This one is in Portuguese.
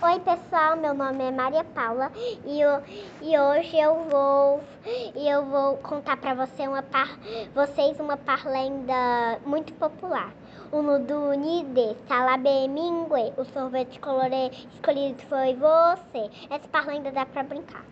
Oi pessoal, meu nome é Maria Paula e, eu, e hoje eu vou e eu vou contar para você uma par, vocês uma parlenda muito popular. O Nuduni Nide, Salabemingue, o sorvete colorê escolhido foi você. Essa parlenda dá para brincar.